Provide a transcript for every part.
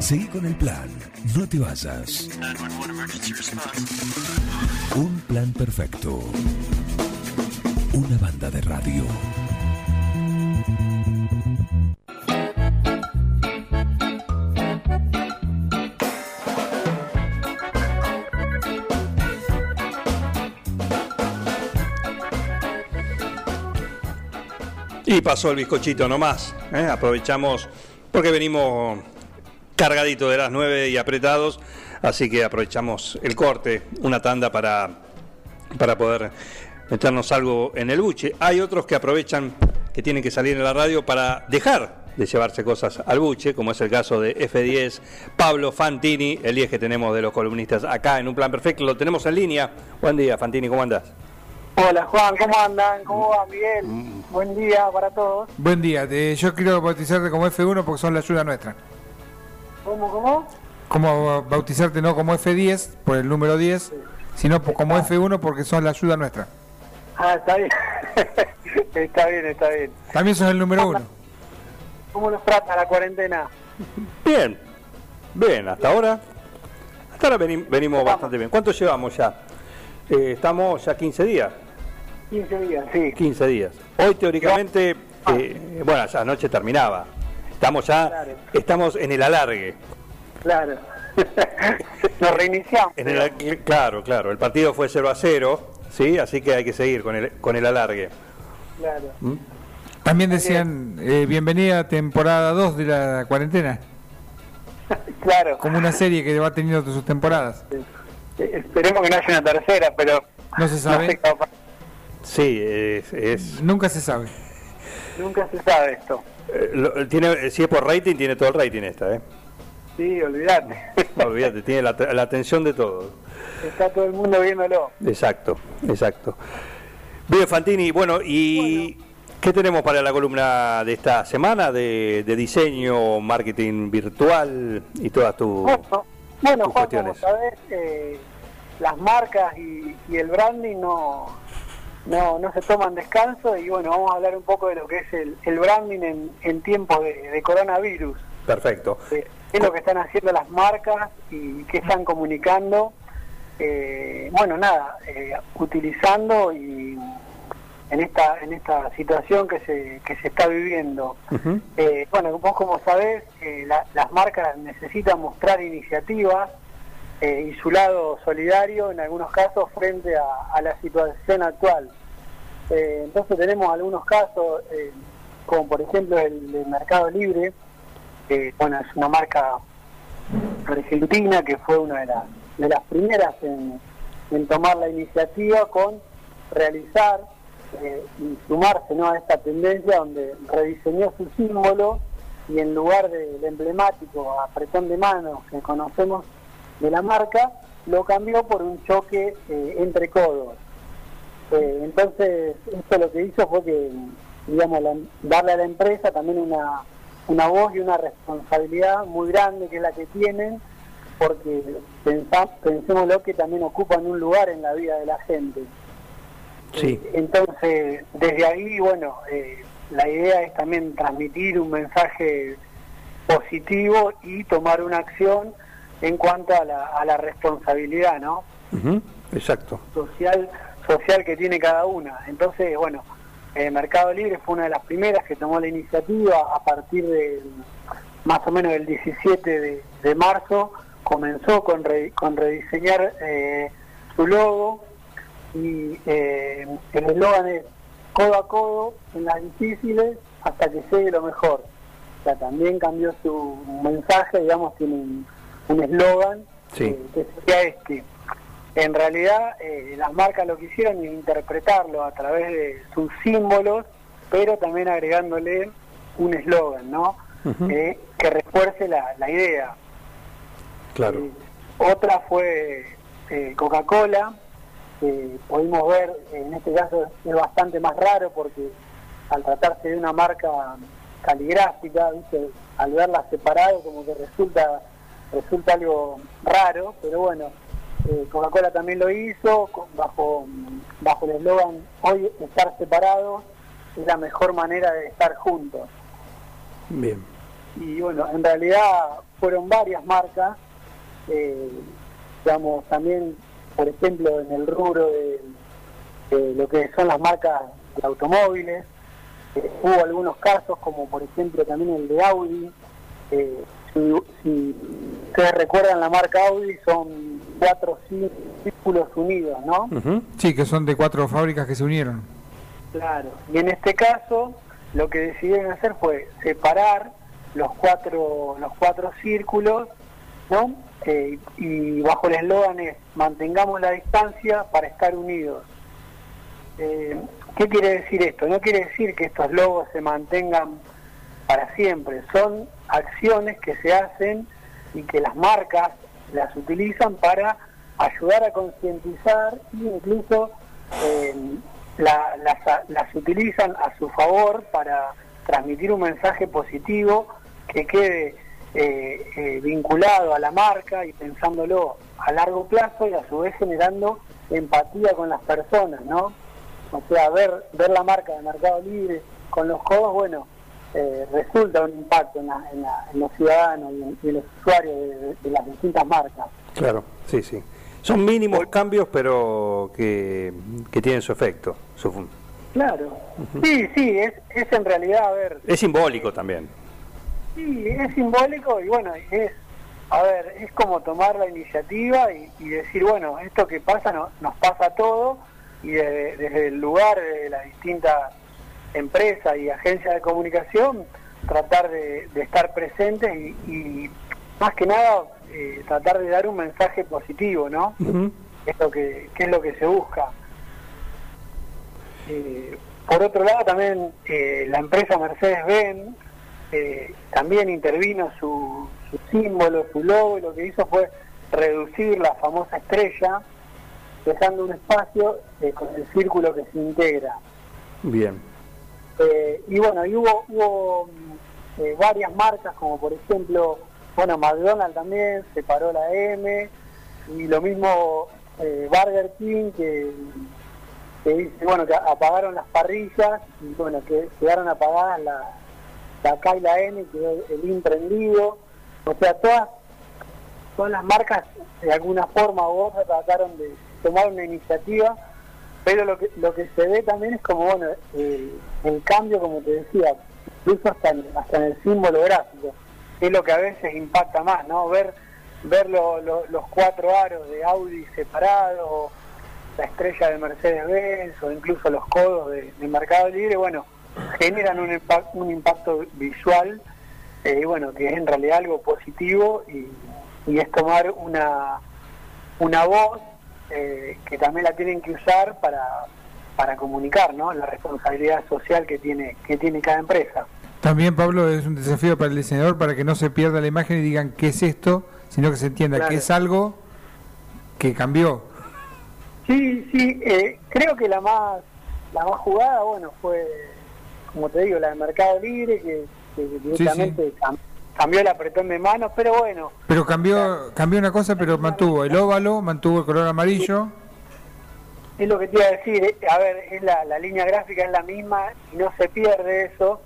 Seguí con el plan, no te vayas. Un plan perfecto. Una banda de radio. Y pasó el bizcochito nomás. ¿eh? Aprovechamos porque venimos cargaditos de las 9 y apretados, así que aprovechamos el corte, una tanda para, para poder meternos algo en el buche. Hay otros que aprovechan que tienen que salir en la radio para dejar de llevarse cosas al buche, como es el caso de F10, Pablo Fantini, el 10 que tenemos de los columnistas acá en Un Plan Perfecto, lo tenemos en línea. Buen día, Fantini, ¿cómo andás? Hola Juan, ¿cómo andan? ¿Cómo va Miguel? Buen día para todos. Buen día, te- yo quiero bautizarte como F1 porque son la ayuda nuestra. ¿Cómo, cómo? Como bautizarte no como F10 por el número 10, sino como F1 porque son la ayuda nuestra. Ah, está bien. está bien, está bien. También sos el número 1. ¿Cómo nos trata la cuarentena? Bien, bien, hasta ahora, hasta ahora veni- venimos bastante bien. ¿Cuánto llevamos ya? Eh, estamos ya 15 días. 15 días, sí. 15 días. Hoy teóricamente, eh, bueno, ya anoche terminaba. Estamos ya, Claro. estamos en el alargue. Claro. Nos reiniciamos. En el, claro, claro. El partido fue 0 a 0, ¿sí? Así que hay que seguir con el, con el alargue. Claro. También decían eh, bienvenida a temporada 2 de la cuarentena, Claro. como una serie que va teniendo sus temporadas. Eh, Esperemos que no haya una tercera, pero No se no sabe, sé pasar. Sí, es, es- nunca se sabe. nunca se sabe esto. Eh, lo- tiene, si es por rating, tiene todo el rating esta, ¿eh? Sí, olvídate. No, olvídate, tiene la, la atención de todo. Está todo el mundo viéndolo. Exacto, exacto. Bien, Fantini, bueno, ¿y qué tenemos para la columna de esta semana de, de diseño, marketing virtual y todas tus... Bueno, bueno tus Juan, cuestiones. como sabés, eh, las marcas y, y el branding no, no, no se toman descanso y bueno, vamos a hablar un poco de lo que es el, el branding en, en tiempos de, de coronavirus. Perfecto. Eh, es lo que están haciendo las marcas y qué están comunicando. Eh, bueno, nada, eh, utilizando y en esta en esta situación que se, que se está viviendo. Bueno, vos como sabés, la- las marcas necesitan mostrar iniciativas eh, y su lado solidario en algunos casos frente a, la situación actual. Eh, entonces tenemos algunos casos, eh, como por ejemplo el de Mercado Libre, que bueno, es una marca argentina que fue una de las, de las primeras en, tomar la iniciativa con realizar eh, y sumarse ¿no? a esta tendencia donde rediseñó su símbolo y en lugar del emblemático apretón de manos que conocemos de la marca, lo cambió por un choque eh, entre codos. Eh, entonces, esto lo que hizo fue que, digamos, la- darle a la empresa también una, una voz y una responsabilidad muy grande que es la que tienen, porque pensa- pensémoslo que también ocupan un lugar en la vida de la gente. Sí. Eh, Entonces, desde ahí, bueno, la idea es también transmitir un mensaje positivo y tomar una acción en cuanto a la, a la responsabilidad, ¿no? Exacto. social social que tiene cada una. Entonces, bueno, eh, Mercado Libre fue una de las primeras que tomó la iniciativa a partir del más o menos del 17 de, de marzo, comenzó con, re- con rediseñar eh, su logo y eh, el eslogan es codo a codo en las difíciles hasta que llegue lo mejor. O sea, también cambió su mensaje, digamos, tiene un un eslogan Sí. eh, que sería este. En realidad, eh, las marcas lo que hicieron es interpretarlo a través de sus símbolos, pero también agregándole un eslogan, ¿no? Eh, que refuerce la, la idea. Claro. Eh, otra fue eh, Coca-Cola, que pudimos ver, eh, en este caso es bastante más raro porque al tratarse de una marca caligráfica, ¿viste? al verla separado como que resulta resulta algo raro, pero bueno, eh, Coca-Cola también lo hizo bajo, bajo el eslogan hoy estar separados es la mejor manera de estar juntos Bien. y bueno, en realidad fueron varias marcas, eh, digamos, también, por ejemplo, en el rubro de, de lo que son las marcas de automóviles, eh, hubo algunos casos, como por ejemplo también el de Audi, eh, si, si ustedes recuerdan la marca Audi, son cuatro círculos unidos, ¿no? Sí, que son de cuatro fábricas que se unieron. Claro. Y en este caso, lo que decidieron hacer fue separar los cuatro, los cuatro círculos, ¿no? Eh, y bajo el eslogan es mantengamos la distancia para estar unidos. Eh, ¿Qué quiere decir esto? No quiere decir que estos logos se mantengan para siempre, son acciones que se hacen y que las marcas las utilizan para ayudar a concientizar e incluso eh, la- las, las utilizan a su favor para transmitir un mensaje positivo que quede eh, eh, vinculado a la marca y pensándolo a largo plazo y a su vez generando empatía con las personas, ¿no? O sea, ver, ver la marca de Mercado Libre con los codos, bueno, eh, resulta un impacto en, la- en la- en los ciudadanos y en, y en los usuarios de, las distintas marcas. Claro, sí, sí. Son mínimos cambios, pero que, que tienen su efecto. Su Claro. Sí, sí, es, es en realidad, a ver, es simbólico también. Sí, es simbólico y bueno, es, a ver, es como tomar la iniciativa y, y decir, bueno, esto que pasa no- nos pasa a todos y de- desde el lugar de las distintas empresas y agencias de comunicación tratar de, de estar presentes y, y más que nada eh, tratar de dar un mensaje positivo, ¿no? Es lo que, que es lo que se busca. Eh, por otro lado, también eh, la empresa Mercedes-Benz también intervino su, su símbolo, su logo, y lo que hizo fue reducir la famosa estrella, dejando un espacio eh, con el círculo que se integra. Bien. Eh, y bueno, y hubo, mm, eh, varias marcas, como por ejemplo, bueno, McDonald's también separó la M, y lo mismo eh, Burger King, que, que dice, bueno, que apagaron las parrillas, y bueno, que quedaron apagadas la, la K y la N, quedó el imprendido, o sea, todas, todas las marcas de alguna forma u otra trataron de tomar una iniciativa pero lo que lo que se ve también es como bueno el, cambio como te decía incluso hasta en, hasta en el símbolo gráfico es lo que a veces impacta más no ver ver lo- lo- los cuatro aros de Audi separados la estrella de Mercedes-Benz o incluso los codos de, de Mercado Libre bueno generan un, un impacto visual eh, bueno que es en realidad algo positivo y, y es tomar una una voz eh, que también la tienen que usar para, para comunicar ¿no? la responsabilidad social que tiene, que tiene cada empresa. También, Pablo, es un desafío para el diseñador para que no se pierda la imagen y digan qué es esto, sino que se entienda Claro. que es algo que cambió. Sí, sí, eh, creo que la más la más jugada, bueno, fue, como te digo, la de Mercado Libre, que, que directamente cam- cambió el apretón de manos, pero bueno, Pero cambió cambió una cosa, pero mantuvo el óvalo, mantuvo el color amarillo. es lo que te iba a decir, eh, a ver, es la, la línea gráfica es la misma y no se pierde eso,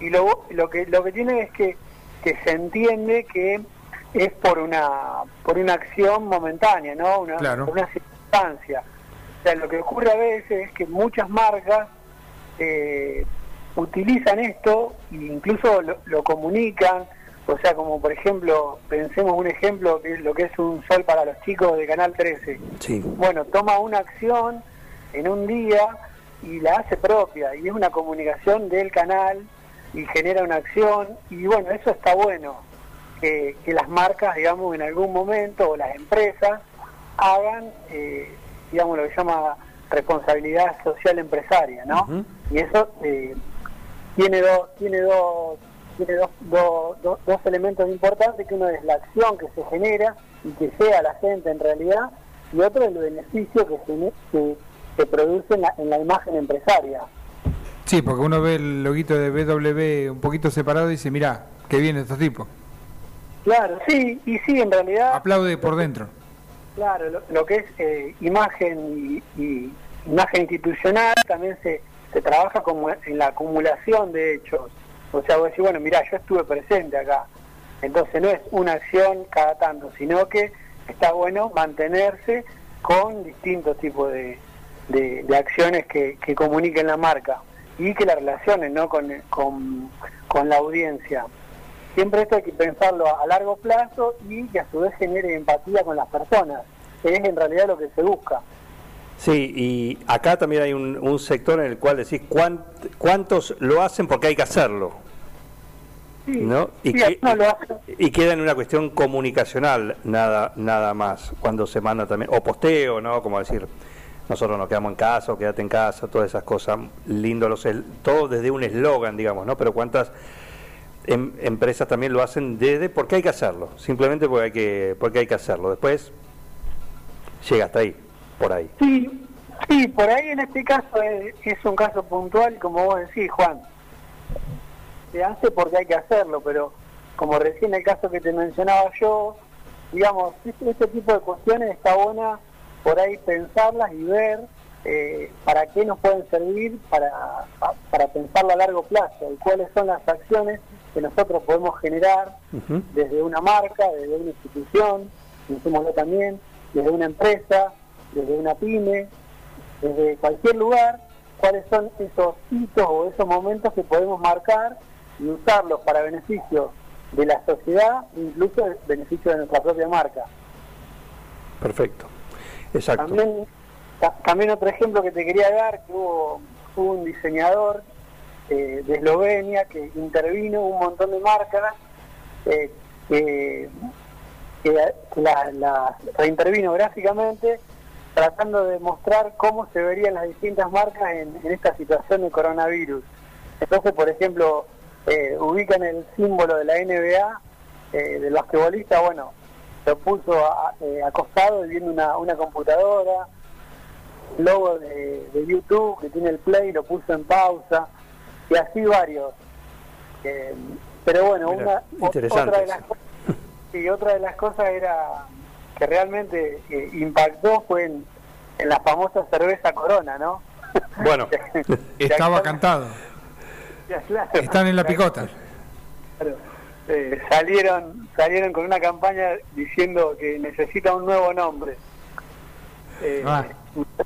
y lo, lo que lo que tiene es que, que se entiende que es por una por una acción momentánea, ¿no? Una, Claro. por una circunstancia. O sea, lo que ocurre a veces es que muchas marcas eh, utilizan esto e incluso lo, lo comunican, o sea, como por ejemplo, pensemos un ejemplo que es lo que es un sol para los chicos de Canal 13 Sí. bueno, toma una acción en un día y la hace propia y es una comunicación del canal y genera una acción y bueno, eso está bueno, que, que las marcas, digamos, en algún momento o las empresas hagan, eh, digamos, lo que se llama responsabilidad social empresaria, ¿no? Y eso eh, tiene dos, tiene dos, tiene dos, dos, dos- dos elementos importantes, que uno es la acción que se genera y que sea la gente en realidad, y otro es el beneficio que se, que se produce en la, en la imagen empresaria. Sí, porque uno ve el loguito de BW un poquito separado y dice, mira, qué bien estos tipos. Claro, sí, y sí, en realidad, Aplaude por dentro. claro, lo, lo que es eh, imagen y, y imagen institucional también se, se trabaja como en la acumulación de hechos. O sea, vos decís, bueno, mira, yo estuve presente acá. Entonces no es una acción cada tanto, sino que está bueno mantenerse con distintos tipos de, de, acciones que, que, comuniquen la marca y que la relacionen ¿no? con, con, con la audiencia. Siempre esto hay que pensarlo a, largo plazo y que a su vez genere empatía con las personas, es en realidad lo que se busca. Sí, y acá también hay un, un sector en el cual decís cuántos lo hacen porque hay que hacerlo. ¿No? Y, y, queda en una cuestión comunicacional nada nada más cuando se manda también o posteo no como decir nosotros nos quedamos en casa o quédate en casa todas esas cosas lindo los todo desde un eslogan digamos no pero cuántas em, empresas también lo hacen desde porque hay que hacerlo simplemente porque hay que porque hay que hacerlo. Después llega hasta ahí por ahí. Sí sí por ahí en este caso es, es un caso puntual como vos decís Juan se hace porque hay que hacerlo, pero como recién el caso que te mencionaba yo, digamos, este, este tipo de cuestiones está buena por ahí pensarlas y ver eh, para qué nos pueden servir para, para pensarlo a largo plazo y cuáles son las acciones que nosotros podemos generar desde una marca, desde una institución, pensémoslo también, desde una empresa, desde una pyme, desde cualquier lugar, cuáles son esos hitos o esos momentos que podemos marcar y usarlos para beneficio de la sociedad, incluso beneficio de nuestra propia marca. Perfecto, exacto. También, también otro ejemplo que te quería dar, que hubo, un diseñador eh, de Eslovenia que intervino un montón de marcas eh, que, las la reintervino gráficamente tratando de mostrar cómo se verían las distintas marcas en, en esta situación de coronavirus. Entonces, por ejemplo, eh, ubican el símbolo de la NBA, eh, del basquetbolista, bueno, lo puso eh, acostado y viendo una, una computadora, logo de, YouTube que tiene el play, lo puso en pausa, y así varios. Eh, pero bueno, una, otra, de las, sí, otra de las cosas era que realmente impactó fue en, en la famosa cerveza Corona, ¿no? Bueno, estaba cantado. Están en la picota. Eh, salieron, salieron con una campaña diciendo que necesita un nuevo nombre. Eh, ah.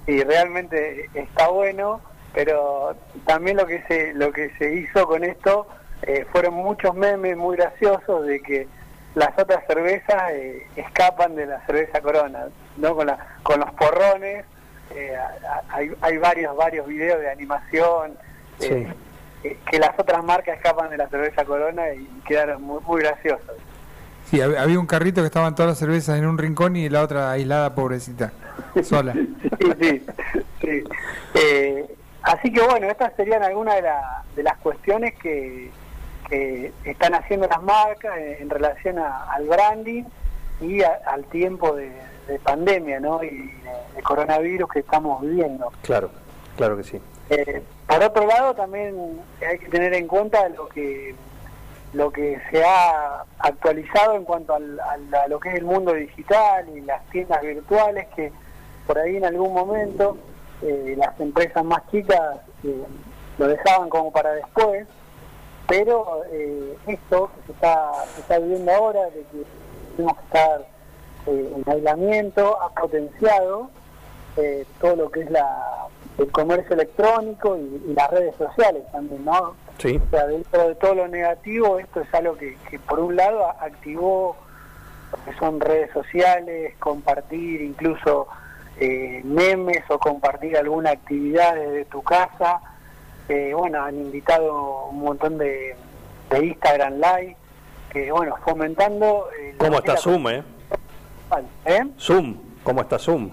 Y realmente está bueno, pero también lo que se, lo que se hizo con esto eh, fueron muchos memes muy graciosos de que las otras cervezas escapan de la cerveza Corona, ¿no? Con, la, con los porrones, hay, hay varios, varios videos de animación. Sí que, las otras marcas escapan de la cerveza Corona y quedaron muy, muy graciosos. Sí, había un carrito que estaban todas las cervezas en un rincón y la otra aislada, pobrecita, sola. sí, sí, eh, así que bueno, estas serían algunas de, de las cuestiones que, que están haciendo las marcas en, relación al branding y al tiempo de, pandemia ¿no? y de, coronavirus que estamos viviendo. Claro, claro que sí. Eh, por otro lado, también hay que tener en cuenta lo que lo que se ha actualizado en cuanto a lo que es el mundo digital y las tiendas virtuales, que por ahí en algún momento eh, las empresas más chicas eh, lo dejaban como para después, pero esto que se está, se está viviendo ahora, de que tenemos que estar en aislamiento, ha potenciado todo lo que es la el comercio electrónico y, las redes sociales también, ¿no? Sí. O sea, dentro de todo lo negativo, esto es algo que, por un lado activó lo que son redes sociales, compartir incluso eh, memes o compartir alguna actividad desde tu casa. Eh, bueno, han invitado un montón de, de Instagram Live, que bueno, fomentando... Eh, ¿Cómo está Zoom, eh? ¿eh? Zoom, ¿cómo está Zoom?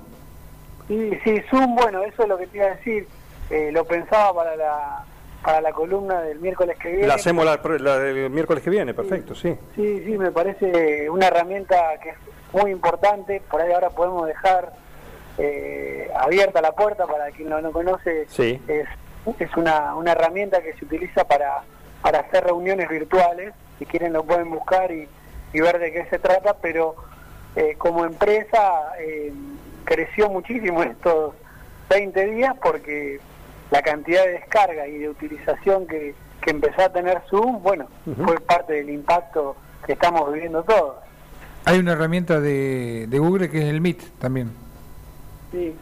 Sí, sí, Zoom, bueno, eso es lo que te iba a decir. Eh, lo pensaba para la, para la columna del miércoles que viene. La hacemos la, del miércoles que viene, perfecto, sí. Sí, sí, me parece una herramienta que es muy importante. Por ahí ahora podemos dejar eh, abierta la puerta para quien no lo conoce. Sí. Es, es una, una herramienta que se utiliza para, para hacer reuniones virtuales. Si quieren lo pueden buscar y, y ver de qué se trata, pero eh, como empresa... Eh, creció muchísimo en estos 20 días porque la cantidad de descarga y de utilización que, que empezó a tener Zoom, bueno, fue parte del impacto que estamos viviendo todos. Hay una herramienta de, de Google que es el Meet también. Sí,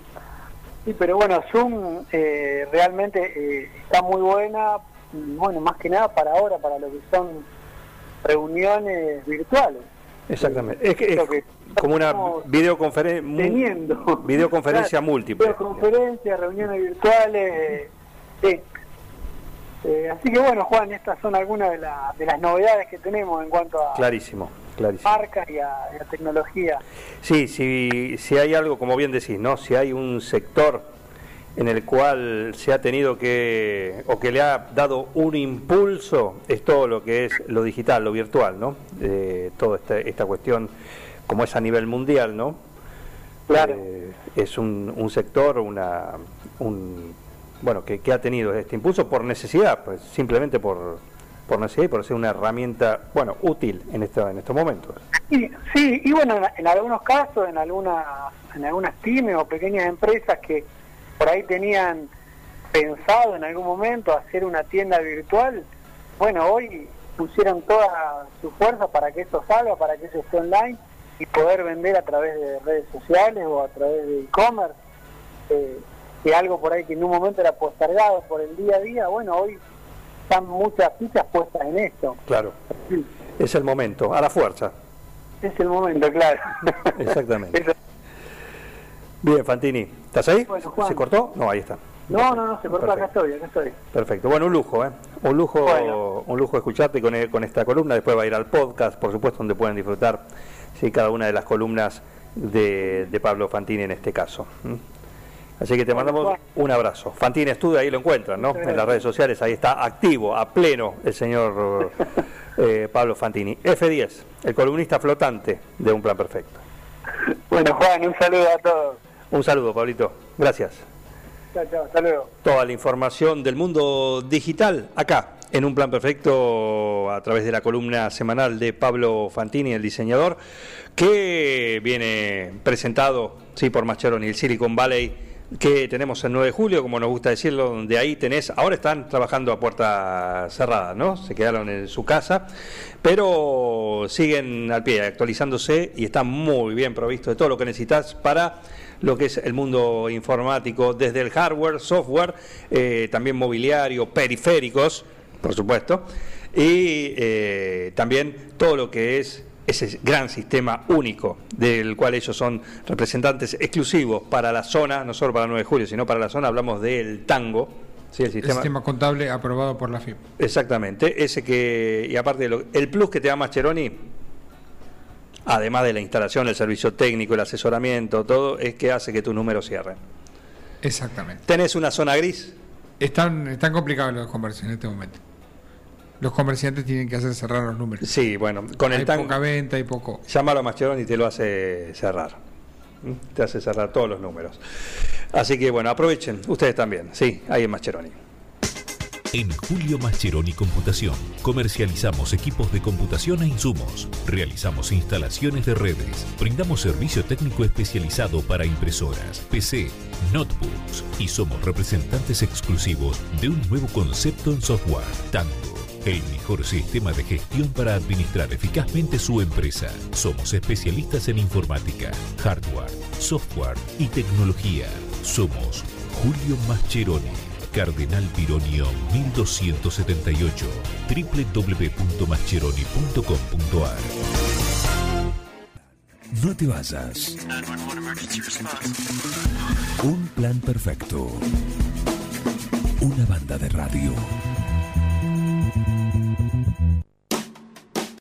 sí pero bueno, Zoom eh, realmente eh, está muy buena, bueno, más que nada para ahora, para lo que son reuniones virtuales. Exactamente. Es, que, es como una videoconferencia teniendo videoconferencia múltiple. Videoconferencias, reuniones virtuales, sí. Eh, así que bueno, Juan, estas son algunas de, de las novedades que tenemos en cuanto a clarísimo, clarísimo. marcas y a, tecnología. Sí, si, si hay algo, como bien decís, ¿no? Si hay un sector en el cual se ha tenido que, o que le ha dado un impulso, es todo lo que es lo digital, lo virtual, ¿no? Eh, toda esta, esta cuestión, como es a nivel mundial, ¿no? Claro. Eh, es un, un sector, una, un, bueno, que, que, ha tenido este impulso por necesidad, pues simplemente por, por necesidad y por ser una herramienta, bueno, útil en, este, en estos momentos. Sí, sí, y bueno, en, en algunos casos, en algunas, en algunas pymes o pequeñas empresas que por ahí tenían pensado en algún momento hacer una tienda virtual, bueno, hoy pusieron toda su fuerza para que eso salga, para que eso esté online y poder vender a través de redes sociales o a través de e-commerce, eh, que algo por ahí que en un momento era postergado por el día a día, bueno, hoy están muchas fichas puestas en esto. Claro, sí. es el momento, a la fuerza. Es el momento, claro. Exactamente. Bien, Fantini, ¿estás ahí? Bueno, ¿Se cortó? No, ahí está. No, no, no, se cortó, Perfecto. acá estoy, acá estoy. Perfecto, bueno, un lujo, ¿eh? Un lujo, bueno. un lujo escucharte con, con esta columna, después va a ir al podcast, por supuesto, donde pueden disfrutar sí, cada una de las columnas de, de Pablo Fantini en este caso. Así que te mandamos un abrazo. Fantini Estudio, ahí lo encuentran, ¿no? En las redes sociales, ahí está activo, a pleno, el señor eh, Pablo Fantini. F10, el columnista flotante de Un Plan Perfecto. Bueno, Juan, un saludo a todos. Un saludo, Pablito. Gracias. Chao, chao, hasta luego. Toda la información del mundo digital acá, en un plan perfecto, a través de la columna semanal de Pablo Fantini, el diseñador, que viene presentado sí, por Mascheroni, el Silicon Valley, que tenemos el 9 de julio, como nos gusta decirlo, donde ahí tenés, ahora están trabajando a puerta cerrada, ¿no? Se quedaron en su casa, pero siguen al pie, actualizándose y están muy bien provistos de todo lo que necesitas para lo que es el mundo informático, desde el hardware, software, eh, también mobiliario, periféricos, por supuesto, y eh, también todo lo que es ese gran sistema único del cual ellos son representantes exclusivos para la zona, no solo para el 9 de julio, sino para la zona, hablamos del tango. Sí, el, sistema, el sistema contable aprobado por la FIP. Exactamente, ese que, y aparte, lo, el plus que te da Mascheroni, además de la instalación, el servicio técnico, el asesoramiento, todo, es que hace que tus números cierren. Exactamente. ¿Tenés una zona gris? Están, están complicados los comercios en este momento. Los comerciantes tienen que hacer cerrar los números. Sí, bueno, con Hay el tan... poca venta y poco. Llámalo a Mascheroni y te lo hace cerrar. ¿Mm? Te hace cerrar todos los números. Así que bueno, aprovechen, ustedes también. Sí, ahí en Mascheroni. En Julio Mascheroni Computación comercializamos equipos de computación e insumos, realizamos instalaciones de redes, brindamos servicio técnico especializado para impresoras, PC, notebooks y somos representantes exclusivos de un nuevo concepto en software, Tango. El mejor sistema de gestión para administrar eficazmente su empresa. Somos especialistas en informática, hardware, software y tecnología. Somos Julio Mascheroni. Cardenal Pironio 1278 www.mascheroni.com.ar No te vayas. Un plan perfecto. Una banda de radio.